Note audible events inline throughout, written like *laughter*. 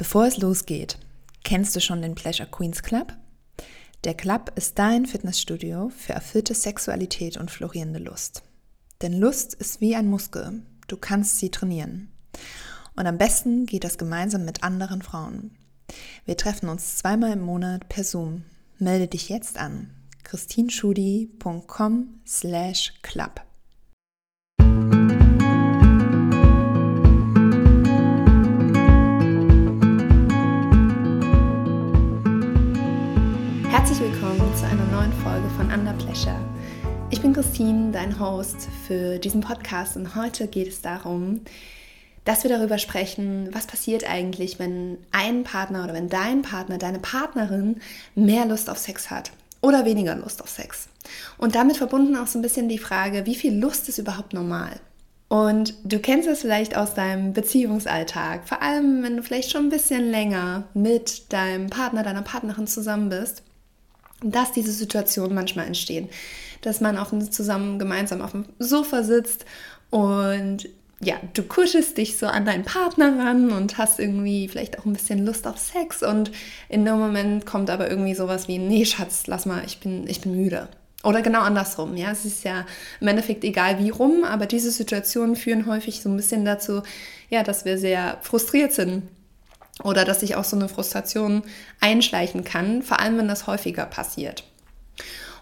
Bevor es losgeht, kennst du schon den Pleasure Queens Club? Der Club ist dein Fitnessstudio für erfüllte Sexualität und florierende Lust. Denn Lust ist wie ein Muskel, du kannst sie trainieren. Und am besten geht das gemeinsam mit anderen Frauen. Wir treffen uns zweimal im Monat per Zoom. Melde dich jetzt an. christinschudi.com slash club Ich bin Christine, dein Host für diesen Podcast und heute geht es darum, dass wir darüber sprechen, was passiert eigentlich, wenn ein Partner oder wenn dein Partner, deine Partnerin mehr Lust auf Sex hat oder weniger Lust auf Sex. Und damit verbunden auch so ein bisschen die Frage, wie viel Lust ist überhaupt normal? Und du kennst es vielleicht aus deinem Beziehungsalltag, vor allem wenn du vielleicht schon ein bisschen länger mit deinem Partner, deiner Partnerin zusammen bist, dass diese Situationen manchmal entstehen dass man auf zusammen gemeinsam auf dem Sofa sitzt und ja, du kuschelst dich so an deinen Partner ran und hast irgendwie vielleicht auch ein bisschen Lust auf Sex und in dem Moment kommt aber irgendwie sowas wie, nee, Schatz, lass mal, ich bin, ich bin müde. Oder genau andersrum, ja. Es ist ja im Endeffekt egal wie rum, aber diese Situationen führen häufig so ein bisschen dazu, ja, dass wir sehr frustriert sind. Oder dass sich auch so eine Frustration einschleichen kann, vor allem wenn das häufiger passiert.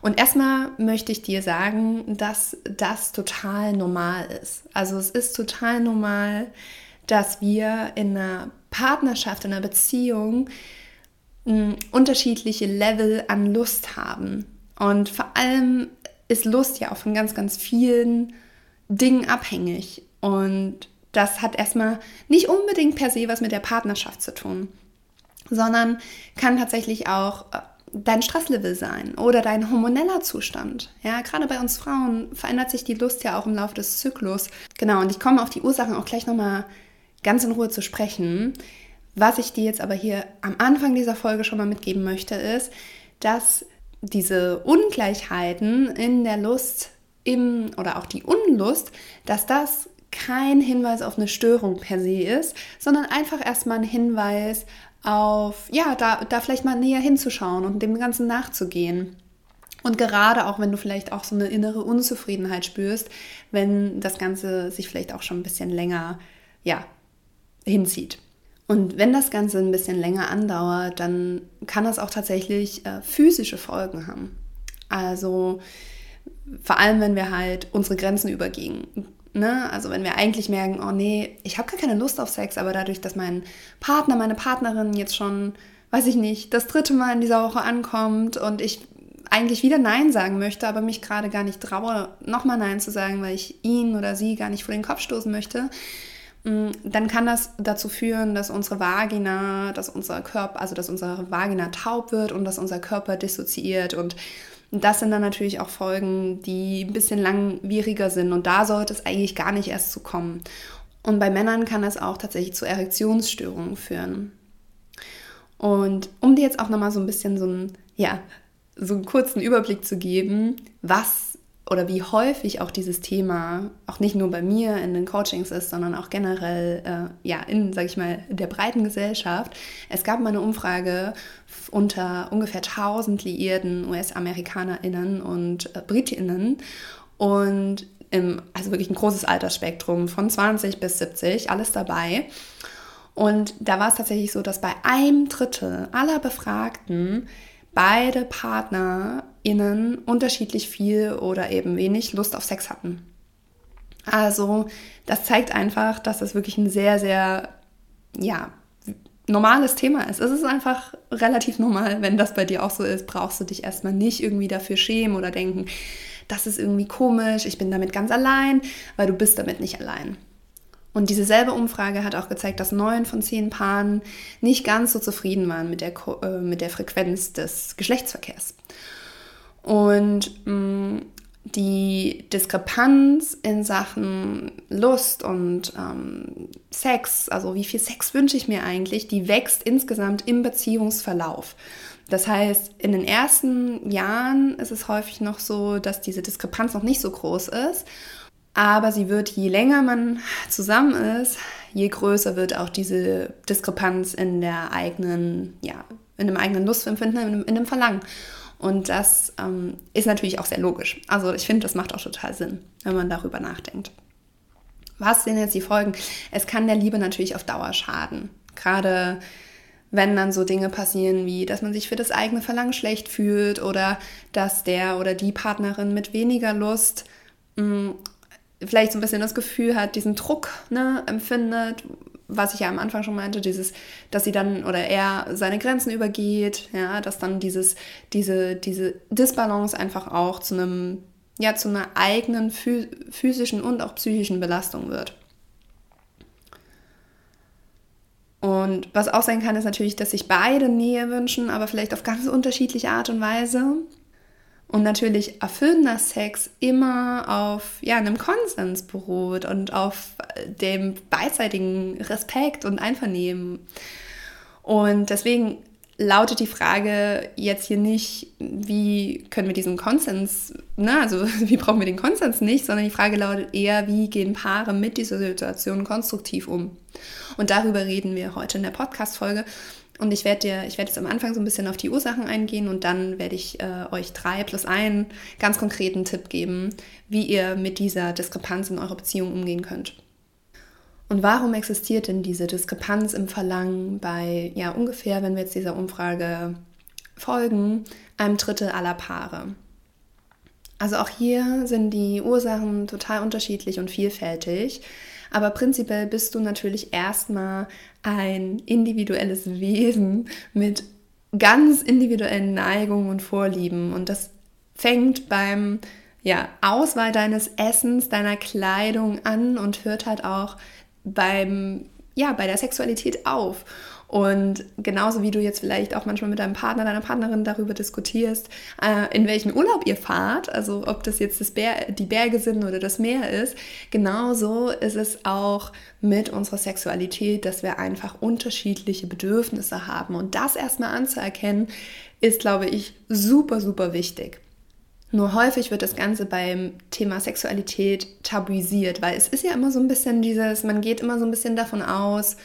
Und erstmal möchte ich dir sagen, dass das total normal ist. Also es ist total normal, dass wir in einer Partnerschaft, in einer Beziehung hm, unterschiedliche Level an Lust haben. Und vor allem ist Lust ja auch von ganz, ganz vielen Dingen abhängig. Und das hat erstmal nicht unbedingt per se was mit der Partnerschaft zu tun, sondern kann tatsächlich auch äh, dein Stresslevel sein oder dein hormoneller Zustand. Ja, gerade bei uns Frauen verändert sich die Lust ja auch im Laufe des Zyklus. Genau, und ich komme auf die Ursachen auch gleich nochmal ganz in Ruhe zu sprechen. Was ich dir jetzt aber hier am Anfang dieser Folge schon mal mitgeben möchte, ist, dass diese Ungleichheiten in der Lust im, oder auch die Unlust, dass das kein Hinweis auf eine Störung per se ist, sondern einfach erstmal ein Hinweis auf, ja, da, da vielleicht mal näher hinzuschauen und dem Ganzen nachzugehen. Und gerade auch, wenn du vielleicht auch so eine innere Unzufriedenheit spürst, wenn das Ganze sich vielleicht auch schon ein bisschen länger, ja, hinzieht. Und wenn das Ganze ein bisschen länger andauert, dann kann das auch tatsächlich äh, physische Folgen haben. Also vor allem, wenn wir halt unsere Grenzen übergehen. Ne? Also wenn wir eigentlich merken, oh nee, ich habe gar keine Lust auf Sex, aber dadurch, dass mein Partner, meine Partnerin jetzt schon, weiß ich nicht, das dritte Mal in dieser Woche ankommt und ich eigentlich wieder Nein sagen möchte, aber mich gerade gar nicht traue, nochmal Nein zu sagen, weil ich ihn oder sie gar nicht vor den Kopf stoßen möchte, mm, dann kann das dazu führen, dass unsere Vagina, dass unser Körper, also dass unsere Vagina taub wird und dass unser Körper dissoziiert und und das sind dann natürlich auch Folgen, die ein bisschen langwieriger sind. Und da sollte es eigentlich gar nicht erst zu kommen. Und bei Männern kann das auch tatsächlich zu Erektionsstörungen führen. Und um dir jetzt auch nochmal so ein bisschen so einen, ja, so einen kurzen Überblick zu geben, was oder wie häufig auch dieses Thema auch nicht nur bei mir in den Coachings ist, sondern auch generell äh, ja in, sage ich mal, der breiten Gesellschaft. Es gab mal eine Umfrage unter ungefähr 1000 liierten US-AmerikanerInnen und äh, BritInnen und im, also wirklich ein großes Altersspektrum von 20 bis 70, alles dabei. Und da war es tatsächlich so, dass bei einem Drittel aller Befragten beide PartnerInnen unterschiedlich viel oder eben wenig Lust auf Sex hatten. Also, das zeigt einfach, dass das wirklich ein sehr, sehr, ja, normales Thema ist. Es ist einfach relativ normal, wenn das bei dir auch so ist, brauchst du dich erstmal nicht irgendwie dafür schämen oder denken, das ist irgendwie komisch, ich bin damit ganz allein, weil du bist damit nicht allein. Und diese selbe Umfrage hat auch gezeigt, dass neun von zehn Paaren nicht ganz so zufrieden waren mit der, äh, mit der Frequenz des Geschlechtsverkehrs. Und mh, mm, die Diskrepanz in Sachen Lust und ähm, Sex, also wie viel Sex wünsche ich mir eigentlich, die wächst insgesamt im Beziehungsverlauf. Das heißt, in den ersten Jahren ist es häufig noch so, dass diese Diskrepanz noch nicht so groß ist Aber sie wird, je länger man zusammen ist, je größer wird auch diese Diskrepanz in der eigenen, ja, in dem eigenen Lustempfinden, in, in dem Verlangen. Und das ähm, ist natürlich auch sehr logisch. Also ich finde, das macht auch total Sinn, wenn man darüber nachdenkt. Was sind jetzt die Folgen? Es kann der Liebe natürlich auf Dauer schaden. Gerade wenn dann so Dinge passieren wie, dass man sich für das eigene Verlangen schlecht fühlt oder dass der oder die Partnerin mit weniger Lust mh, mm, vielleicht so ein bisschen das Gefühl hat, diesen Druck ne, empfindet, was ich ja am Anfang schon meinte, dieses, dass sie dann oder er seine Grenzen übergeht, ja, dass dann dieses, diese, diese Disbalance einfach auch zu einem, ja, zu einer eigenen physischen und auch psychischen Belastung wird. Und was auch sein kann, ist natürlich, dass sich beide Nähe wünschen, aber vielleicht auf ganz unterschiedliche Art und Weise. Und natürlich erfüllender Sex immer auf ja, einem Konsens beruht und auf dem beidseitigen Respekt und Einvernehmen. Und deswegen lautet die Frage jetzt hier nicht, wie können wir diesen Konsens, ne, also *laughs* wie brauchen wir den Konsens nicht, sondern die Frage lautet eher, wie gehen Paare mit dieser Situation konstruktiv um. Und darüber reden wir heute in der Podcast-Folge. Und ich werde dir, jetzt am Anfang so ein bisschen auf die Ursachen eingehen und dann werde ich äh, euch drei plus einen ganz konkreten Tipp geben, wie ihr mit dieser Diskrepanz in eurer Beziehung umgehen könnt. Und warum existiert denn diese Diskrepanz im Verlangen bei, ja, ungefähr, wenn wir jetzt dieser Umfrage folgen, einem Drittel aller Paare? Also auch hier sind die Ursachen total unterschiedlich und vielfältig. Aber prinzipiell bist du natürlich erstmal ein individuelles Wesen mit ganz individuellen Neigungen und Vorlieben. Und das fängt beim ja, Auswahl deines Essens, deiner Kleidung an und hört halt auch beim, ja, bei der Sexualität auf. Und genauso wie du jetzt vielleicht auch manchmal mit deinem Partner, deiner Partnerin darüber diskutierst, äh, in welchen Urlaub ihr fahrt, also ob das jetzt das Ber die Berge sind oder das Meer ist, genauso ist es auch mit unserer Sexualität, dass wir einfach unterschiedliche Bedürfnisse haben. Und das erstmal anzuerkennen, ist, glaube ich, super, super wichtig. Nur häufig wird das Ganze beim Thema Sexualität tabuisiert, weil es ist ja immer so ein bisschen dieses, man geht immer so ein bisschen davon aus,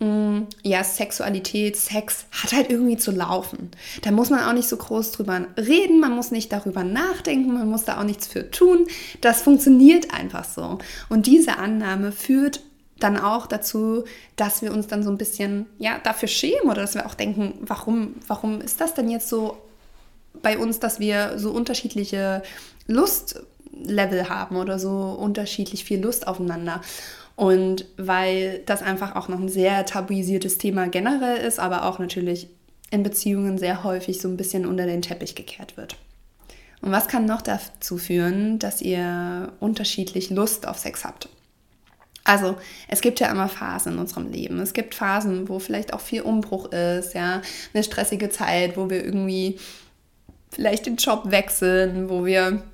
ja, Sexualität, Sex hat halt irgendwie zu laufen. Da muss man auch nicht so groß drüber reden, man muss nicht darüber nachdenken, man muss da auch nichts für tun. Das funktioniert einfach so. Und diese Annahme führt dann auch dazu, dass wir uns dann so ein bisschen ja, dafür schämen oder dass wir auch denken, warum, warum ist das denn jetzt so bei uns, dass wir so unterschiedliche Lustlevel haben oder so unterschiedlich viel Lust aufeinander. Und weil das einfach auch noch ein sehr tabuisiertes Thema generell ist, aber auch natürlich in Beziehungen sehr häufig so ein bisschen unter den Teppich gekehrt wird. Und was kann noch dazu führen, dass ihr unterschiedlich Lust auf Sex habt? Also, es gibt ja immer Phasen in unserem Leben. Es gibt Phasen, wo vielleicht auch viel Umbruch ist, ja, eine stressige Zeit, wo wir irgendwie vielleicht den Job wechseln, wo wir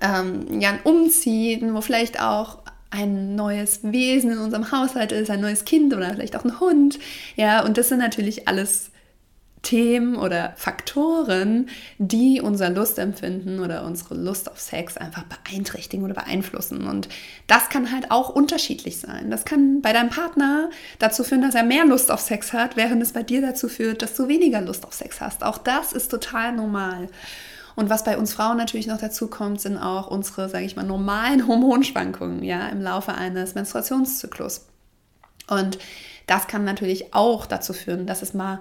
ähm, ja umziehen, wo vielleicht auch ein neues Wesen in unserem Haushalt ist, ein neues Kind oder vielleicht auch ein Hund. Ja, und das sind natürlich alles Themen oder Faktoren, die unser Lustempfinden oder unsere Lust auf Sex einfach beeinträchtigen oder beeinflussen. Und das kann halt auch unterschiedlich sein. Das kann bei deinem Partner dazu führen, dass er mehr Lust auf Sex hat, während es bei dir dazu führt, dass du weniger Lust auf Sex hast. Auch das ist total normal. Und was bei uns Frauen natürlich noch dazu kommt, sind auch unsere, sage ich mal, normalen *laughs* Hormonschwankungen ja, im Laufe eines Menstruationszyklus. Und das kann natürlich auch dazu führen, dass es mal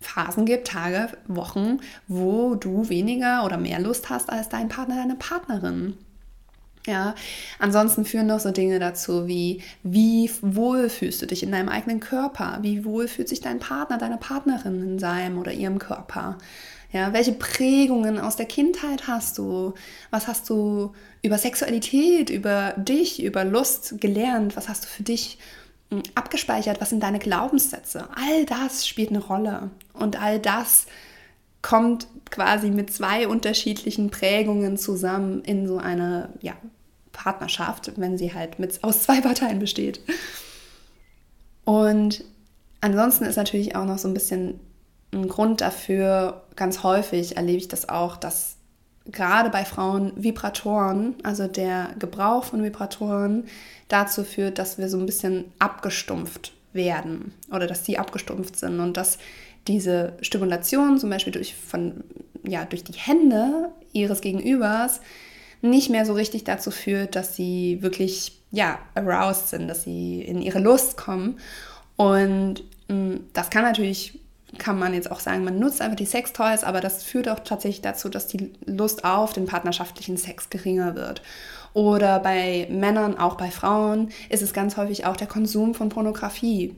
Phasen gibt, Tage, Wochen, wo du weniger oder mehr Lust hast als dein Partner, deine Partnerin. Ja, ansonsten führen noch so Dinge dazu wie, wie wohl fühlst du dich in deinem eigenen Körper? Wie wohl fühlt sich dein Partner, deine Partnerin in seinem oder ihrem Körper? Ja, welche Prägungen aus der Kindheit hast du? Was hast du über Sexualität, über dich, über Lust gelernt? Was hast du für dich hm, abgespeichert? Was sind deine Glaubenssätze? All das spielt eine Rolle. Und all das kommt quasi mit zwei unterschiedlichen Prägungen zusammen in so eine ja, Partnerschaft, wenn sie halt mit, aus zwei Parteien besteht. Und ansonsten ist natürlich auch noch so ein bisschen ein Grund dafür, ganz häufig erlebe ich das auch, dass gerade bei Frauen Vibratoren, also der Gebrauch von Vibratoren, dazu führt, dass wir so ein bisschen abgestumpft werden oder dass die abgestumpft sind und dass diese Stimulation zum Beispiel durch, von, ja, durch die Hände ihres Gegenübers nicht mehr so richtig dazu führt, dass sie wirklich ja, aroused sind, dass sie in ihre Lust kommen. Und mh, mm, das kann natürlich, kann man jetzt auch sagen, man nutzt einfach die Sextoys, aber das führt auch tatsächlich dazu, dass die Lust auf den partnerschaftlichen Sex geringer wird. Oder bei Männern, auch bei Frauen, ist es ganz häufig auch der Konsum von Pornografie,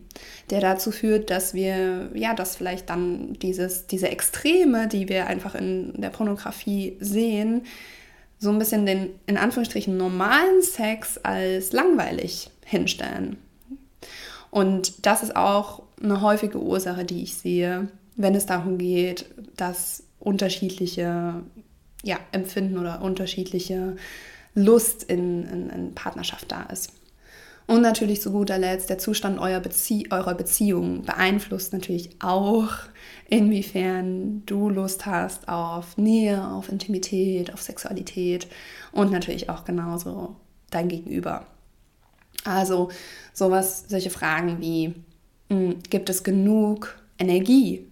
der dazu führt, dass wir, ja, dass vielleicht dann dieses, diese Extreme, die wir einfach in der Pornografie sehen, so ein bisschen den, in Anführungsstrichen, normalen Sex als langweilig hinstellen. Und das ist auch eine häufige Ursache, die ich sehe, wenn es darum geht, dass unterschiedliche ja, Empfinden oder unterschiedliche Lust in, in, in Partnerschaft da ist. Und natürlich zu guter Letzt, der Zustand eurer, Bezie eurer Beziehung beeinflusst natürlich auch, inwiefern du Lust hast auf Nähe, auf Intimität, auf Sexualität und natürlich auch genauso dein Gegenüber. Also sowas, solche Fragen wie, gibt es genug Energie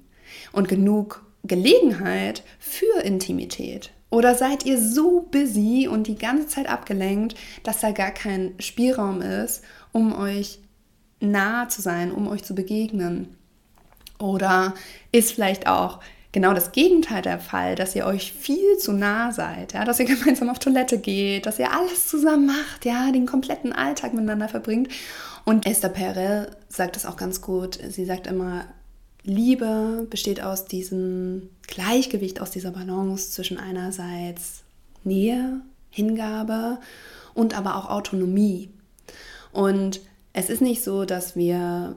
und genug Gelegenheit für Intimität? Oder seid ihr so busy und die ganze Zeit abgelenkt, dass da gar kein Spielraum ist, um euch nah zu sein, um euch zu begegnen? Oder ist vielleicht auch genau das Gegenteil der Fall, dass ihr euch viel zu nah seid, ja, dass ihr *laughs* gemeinsam auf Toilette geht, dass ihr alles zusammen macht, ja, den kompletten Alltag miteinander verbringt. Und Esther Perel sagt das auch ganz gut. Sie sagt immer, Liebe besteht aus diesem Gleichgewicht, aus dieser Balance zwischen einerseits Nähe, Hingabe und aber auch Autonomie. Und es ist nicht so, dass wir,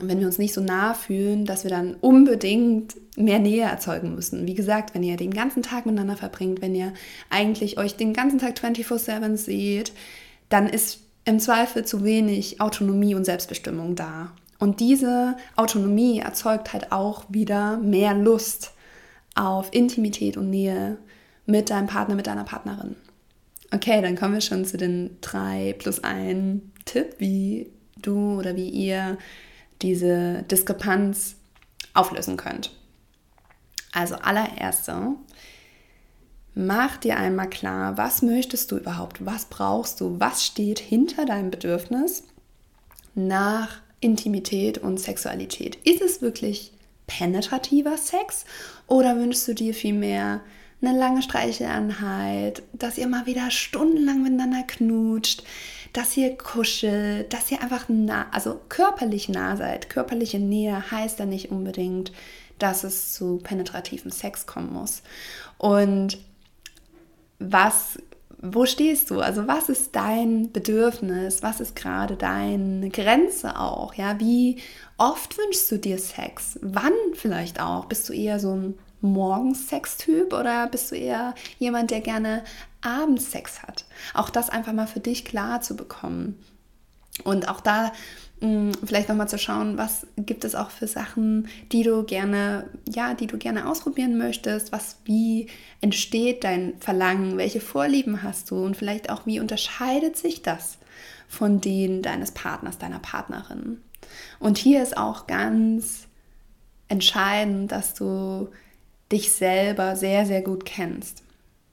wenn wir uns nicht so nah fühlen, dass wir dann unbedingt mehr Nähe erzeugen müssen. Wie gesagt, wenn ihr den ganzen Tag miteinander verbringt, wenn ihr eigentlich euch den ganzen Tag 24/7 seht, dann ist im Zweifel zu wenig Autonomie und Selbstbestimmung da. Und diese Autonomie erzeugt halt auch wieder mehr Lust auf Intimität und Nähe mit deinem Partner, mit deiner Partnerin. Okay, dann kommen wir schon zu den drei plus ein Tipp, wie du oder wie ihr diese Diskrepanz auflösen könnt. Also allererste, mach dir einmal klar, was möchtest du überhaupt, was brauchst du, was steht hinter deinem Bedürfnis nach Intimität und Sexualität. Ist es wirklich penetrativer Sex oder wünschst du dir vielmehr eine lange Streicheleinheit, dass ihr mal wieder stundenlang miteinander knutscht, dass ihr kuschelt, dass ihr einfach nah, also körperlich nah seid. Körperliche Nähe heißt ja nicht unbedingt, dass es zu penetrativem Sex kommen muss. Und was wo stehst du? Also was ist dein Bedürfnis? Was ist gerade deine Grenze auch? Ja, wie oft wünschst du dir Sex? Wann vielleicht auch? Bist du eher so ein Morgensex-Typ oder bist du eher jemand, der gerne abends Sex hat? Auch das einfach mal für dich klar zu bekommen. Und auch da Mm, vielleicht nochmal zu schauen, was gibt es auch für Sachen, die du gerne, ja, die du gerne ausprobieren möchtest, was, wie entsteht dein Verlangen, welche Vorlieben hast du und vielleicht auch, wie unterscheidet sich das von denen deines Partners, deiner Partnerin. Und hier ist auch ganz entscheidend, dass du dich selber sehr, sehr gut kennst.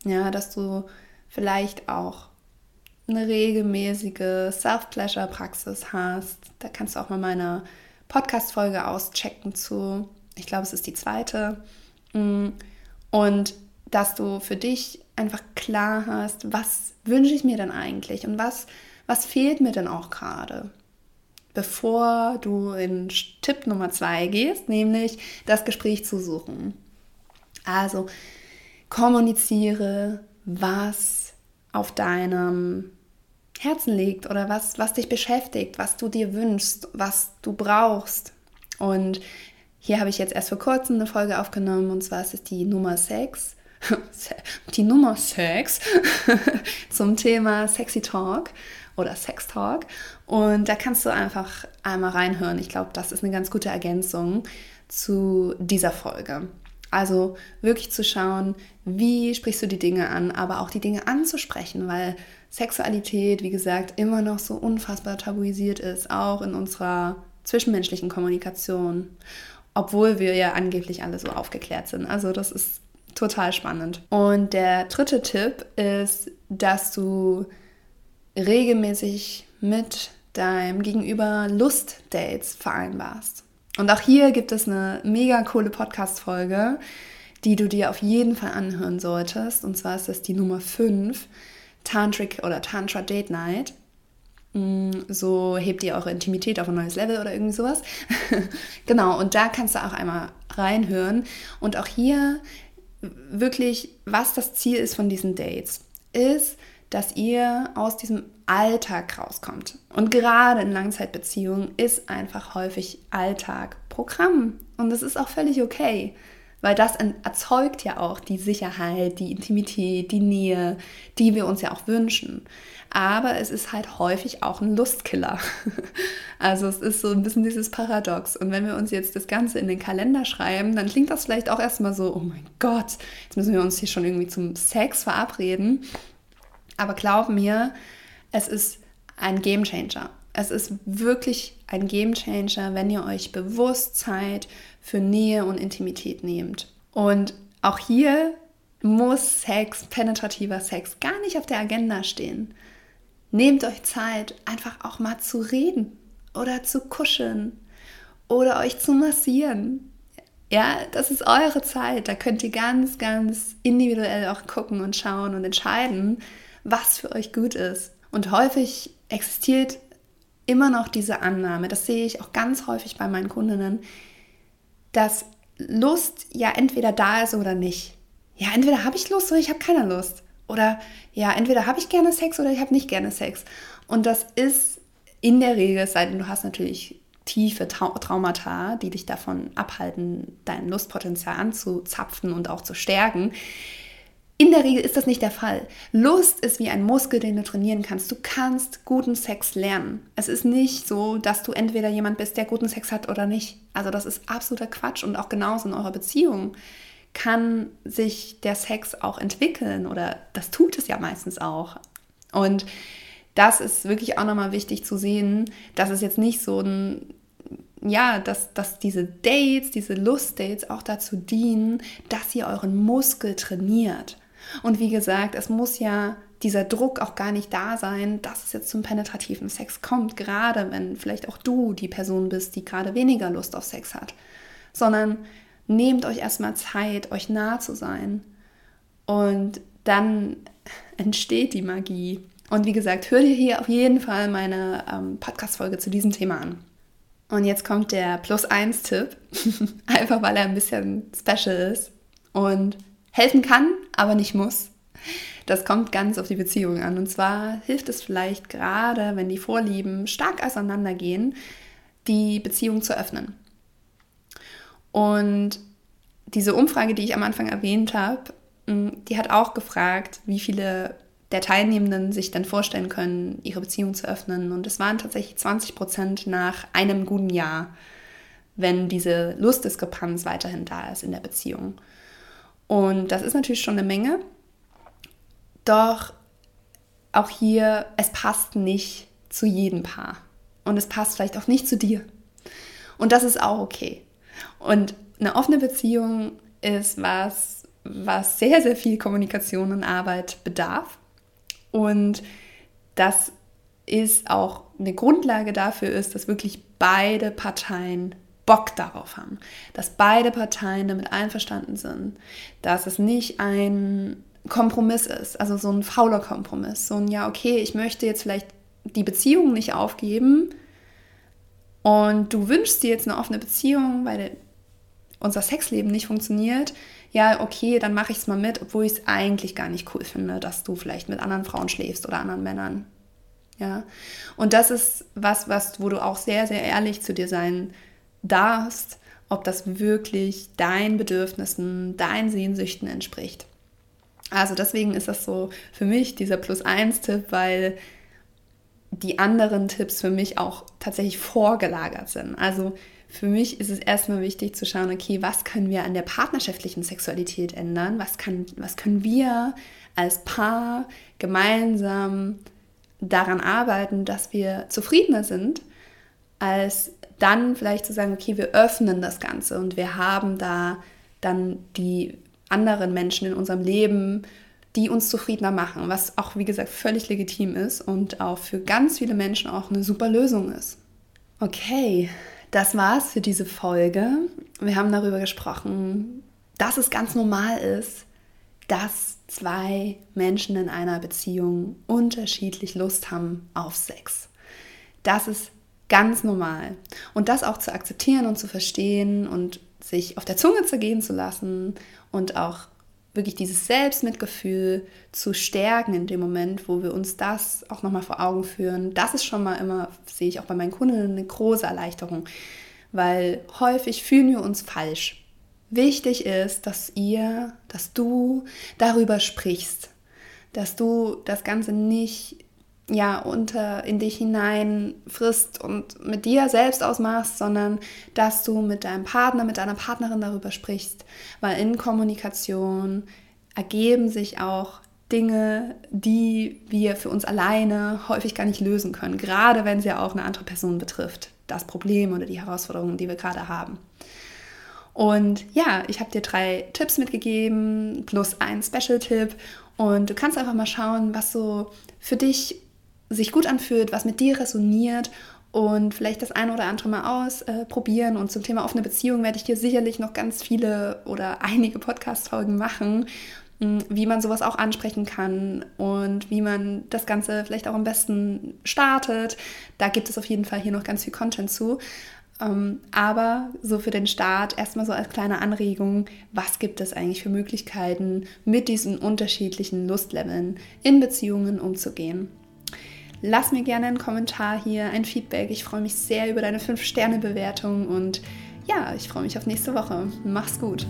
Ja, dass du vielleicht auch eine regelmäßige Self-Pleasure-Praxis hast. Da kannst du auch mal meine Podcast-Folge auschecken zu. Ich glaube, es ist die zweite. Mm. Und dass du für dich einfach klar hast, was wünsche ich mir denn eigentlich und was, was fehlt mir denn auch gerade. Bevor du in Tipp Nummer zwei gehst, nämlich das Gespräch zu suchen. Also kommuniziere, was auf deinem Herzen liegt oder was, was dich beschäftigt, was du dir wünschst, was du brauchst. Und hier habe ich jetzt erst vor kurzem eine Folge aufgenommen und zwar ist es die Nummer 6. *laughs* Die Nummer 6 *laughs* zum Thema Sexy Talk oder Sex Talk. Und da kannst du einfach einmal reinhören. Ich glaube, das ist eine ganz gute Ergänzung zu dieser Folge. Also wirklich zu schauen, wie sprichst du die Dinge an, aber auch die Dinge anzusprechen, weil Sexualität, wie gesagt, immer noch so unfassbar tabuisiert ist, auch in unserer zwischenmenschlichen Kommunikation, obwohl wir ja angeblich alle so aufgeklärt sind. Also das ist total spannend. Und der dritte Tipp ist, dass du regelmäßig mit deinem Gegenüber Lustdates vereinbarst. Und auch hier gibt es eine mega coole Podcast-Folge, die du dir auf jeden Fall anhören solltest. Und zwar ist das die Nummer 5, Tantric oder Tantra Date Night. Mm, so hebt ihr eure Intimität auf ein neues Level oder irgendwie sowas. *laughs* genau, und da kannst du auch einmal reinhören. Und auch hier wirklich, was das Ziel ist von diesen Dates, ist, dass ihr aus diesem Alltag rauskommt. Und gerade in Langzeitbeziehungen ist einfach häufig Alltag Programm. Und das ist auch völlig okay, weil das erzeugt ja auch die Sicherheit, die Intimität, die Nähe, die wir uns ja auch wünschen. Aber es ist halt häufig auch ein Lustkiller. *laughs* Also es ist so ein bisschen dieses Paradox. Und wenn wir uns jetzt das Ganze in den Kalender schreiben, dann klingt das vielleicht auch erstmal so, oh mein Gott, jetzt müssen wir uns hier schon irgendwie zum Sex verabreden. Aber glaub mir, es ist ein Game Changer. Es ist wirklich ein Game Changer, wenn ihr euch bewusst Zeit für Nähe und Intimität nehmt. Und auch hier muss Sex, penetrativer Sex, gar nicht auf der Agenda stehen. Nehmt euch Zeit, einfach auch mal zu reden oder zu kuscheln oder euch zu massieren. Ja, das ist eure Zeit. Da könnt ihr ganz, ganz individuell auch gucken und schauen und entscheiden, was für euch gut ist. Und häufig existiert immer noch diese Annahme, das sehe ich auch ganz häufig bei meinen Kundinnen, dass Lust ja entweder da ist oder nicht. Ja, entweder habe ich Lust oder ich habe keine Lust. Oder ja, entweder habe ich gerne Sex oder ich habe nicht gerne Sex. Und das ist in der Regel, es sei denn, du hast natürlich tiefe Traumata, die dich davon abhalten, dein Lustpotenzial anzuzapfen und auch zu stärken, in der Regel ist das nicht der Fall. Lust ist wie ein Muskel, den du trainieren kannst. Du kannst guten Sex lernen. Es ist nicht so, dass du entweder jemand bist, der guten Sex hat oder nicht. Also das ist absoluter Quatsch und auch genauso in eurer Beziehung kann sich der Sex auch entwickeln oder das tut es ja meistens auch. Und das ist wirklich auch nochmal wichtig zu sehen, dass es jetzt nicht so ein ja, dass, dass diese Dates, diese Lustdates auch dazu dienen, dass ihr euren Muskel trainiert. Und wie gesagt, es muss ja dieser Druck auch gar nicht da sein, dass es jetzt zum penetrativen Sex kommt, gerade wenn vielleicht auch du die Person bist, die gerade weniger Lust auf Sex hat, sondern nehmt euch erstmal Zeit, euch nah zu sein und dann entsteht die Magie. Und wie gesagt, hör dir hier auf jeden Fall meine ähm, Podcast-Folge zu diesem Thema an. Und jetzt kommt der Plus-1-Tipp, *laughs* einfach weil er ein bisschen special ist. Und helfen kann, aber nicht muss. Das kommt ganz auf die Beziehung an. Und zwar hilft es vielleicht gerade, wenn die Vorlieben stark auseinandergehen, die Beziehung zu öffnen. Und diese Umfrage, die ich am Anfang erwähnt habe, mm, die hat auch gefragt, wie viele der Teilnehmenden sich dann vorstellen können, ihre Beziehung zu öffnen. Und es waren tatsächlich 20 Prozent nach einem guten Jahr, wenn diese Lustdiskrepanz weiterhin da ist in der Beziehung. Und das ist natürlich schon eine Menge. Doch auch hier, es passt nicht zu jedem Paar. Und es passt vielleicht auch nicht zu dir. Und das ist auch okay. Und eine offene Beziehung ist was, was sehr, sehr viel Kommunikation und Arbeit bedarf. Und das ist auch eine Grundlage dafür ist, dass wirklich beide Parteien Bock darauf haben, dass beide Parteien damit einverstanden sind, dass es nicht ein Kompromiss ist, also so ein fauler Kompromiss, so ein ja, okay, ich möchte jetzt vielleicht die Beziehung nicht aufgeben und du wünschst dir jetzt eine offene Beziehung, weil unser Sexleben nicht funktioniert, ja, okay, dann mache ich es mal mit, obwohl ich es eigentlich gar nicht cool finde, dass du vielleicht mit anderen Frauen schläfst oder anderen Männern. Ja, und das ist was, was, wo du auch sehr, sehr ehrlich zu dir sein darfst, ob das wirklich deinen Bedürfnissen, deinen Sehnsüchten entspricht. Also deswegen ist das so für mich dieser Plus-1-Tipp, weil die anderen Tipps für mich auch tatsächlich vorgelagert sind. Also für mich ist es erstmal wichtig zu schauen, okay, was können wir an der partnerschaftlichen Sexualität ändern? Was, kann, was können wir als Paar gemeinsam daran arbeiten, dass wir zufriedener sind, als dann vielleicht zu sagen, okay, wir öffnen das Ganze und wir haben da dann die anderen Menschen in unserem Leben, die uns zufriedener machen, was auch, wie gesagt, völlig legitim ist und auch für ganz viele Menschen auch eine super Lösung ist. Okay, das war's für diese Folge. Wir haben darüber gesprochen, dass es ganz normal ist, dass zwei Menschen in einer Beziehung unterschiedlich Lust haben auf Sex. Das ist ganz normal. Und das auch zu akzeptieren und zu verstehen und sich auf der Zunge zergehen zu lassen und auch wirklich dieses Selbstmitgefühl zu stärken in dem Moment, wo wir uns das auch nochmal vor Augen führen, das ist schon mal immer, sehe ich auch bei meinen Kunden, eine große Erleichterung, weil häufig fühlen wir uns falsch. Wichtig ist, dass ihr, dass du darüber sprichst, dass du das Ganze nicht ja unter in dich hinein frisst und mit dir selbst ausmachst, sondern dass du mit deinem Partner, mit deiner Partnerin darüber sprichst, weil in Kommunikation ergeben sich auch Dinge, die wir für uns alleine häufig gar nicht lösen können, gerade wenn sie ja auch eine andere Person betrifft, das Problem oder die Herausforderungen, die wir gerade haben. Und ja, ich habe dir drei Tipps mitgegeben, plus ein Special-Tipp. Und du kannst einfach mal schauen, was so für dich sich gut anfühlt, was mit dir resoniert und vielleicht das eine oder andere mal ausprobieren. Äh, und zum Thema offene Beziehung werde ich dir sicherlich noch ganz viele oder *laughs* einige Podcast-Folgen machen, hm, wie man sowas auch ansprechen kann und wie man das Ganze vielleicht auch am besten startet. Da gibt es auf jeden Fall hier noch ganz viel Content zu. Ähm, aber so für den Start erstmal so als kleine Anregung, was gibt es eigentlich für Möglichkeiten, mit diesen unterschiedlichen Lustleveln in Beziehungen umzugehen. Lass mir gerne einen Kommentar hier, ein Feedback. Ich freue mich sehr über deine 5-Sterne-Bewertung und ja, ich freue mich auf nächste Woche. Mach's gut.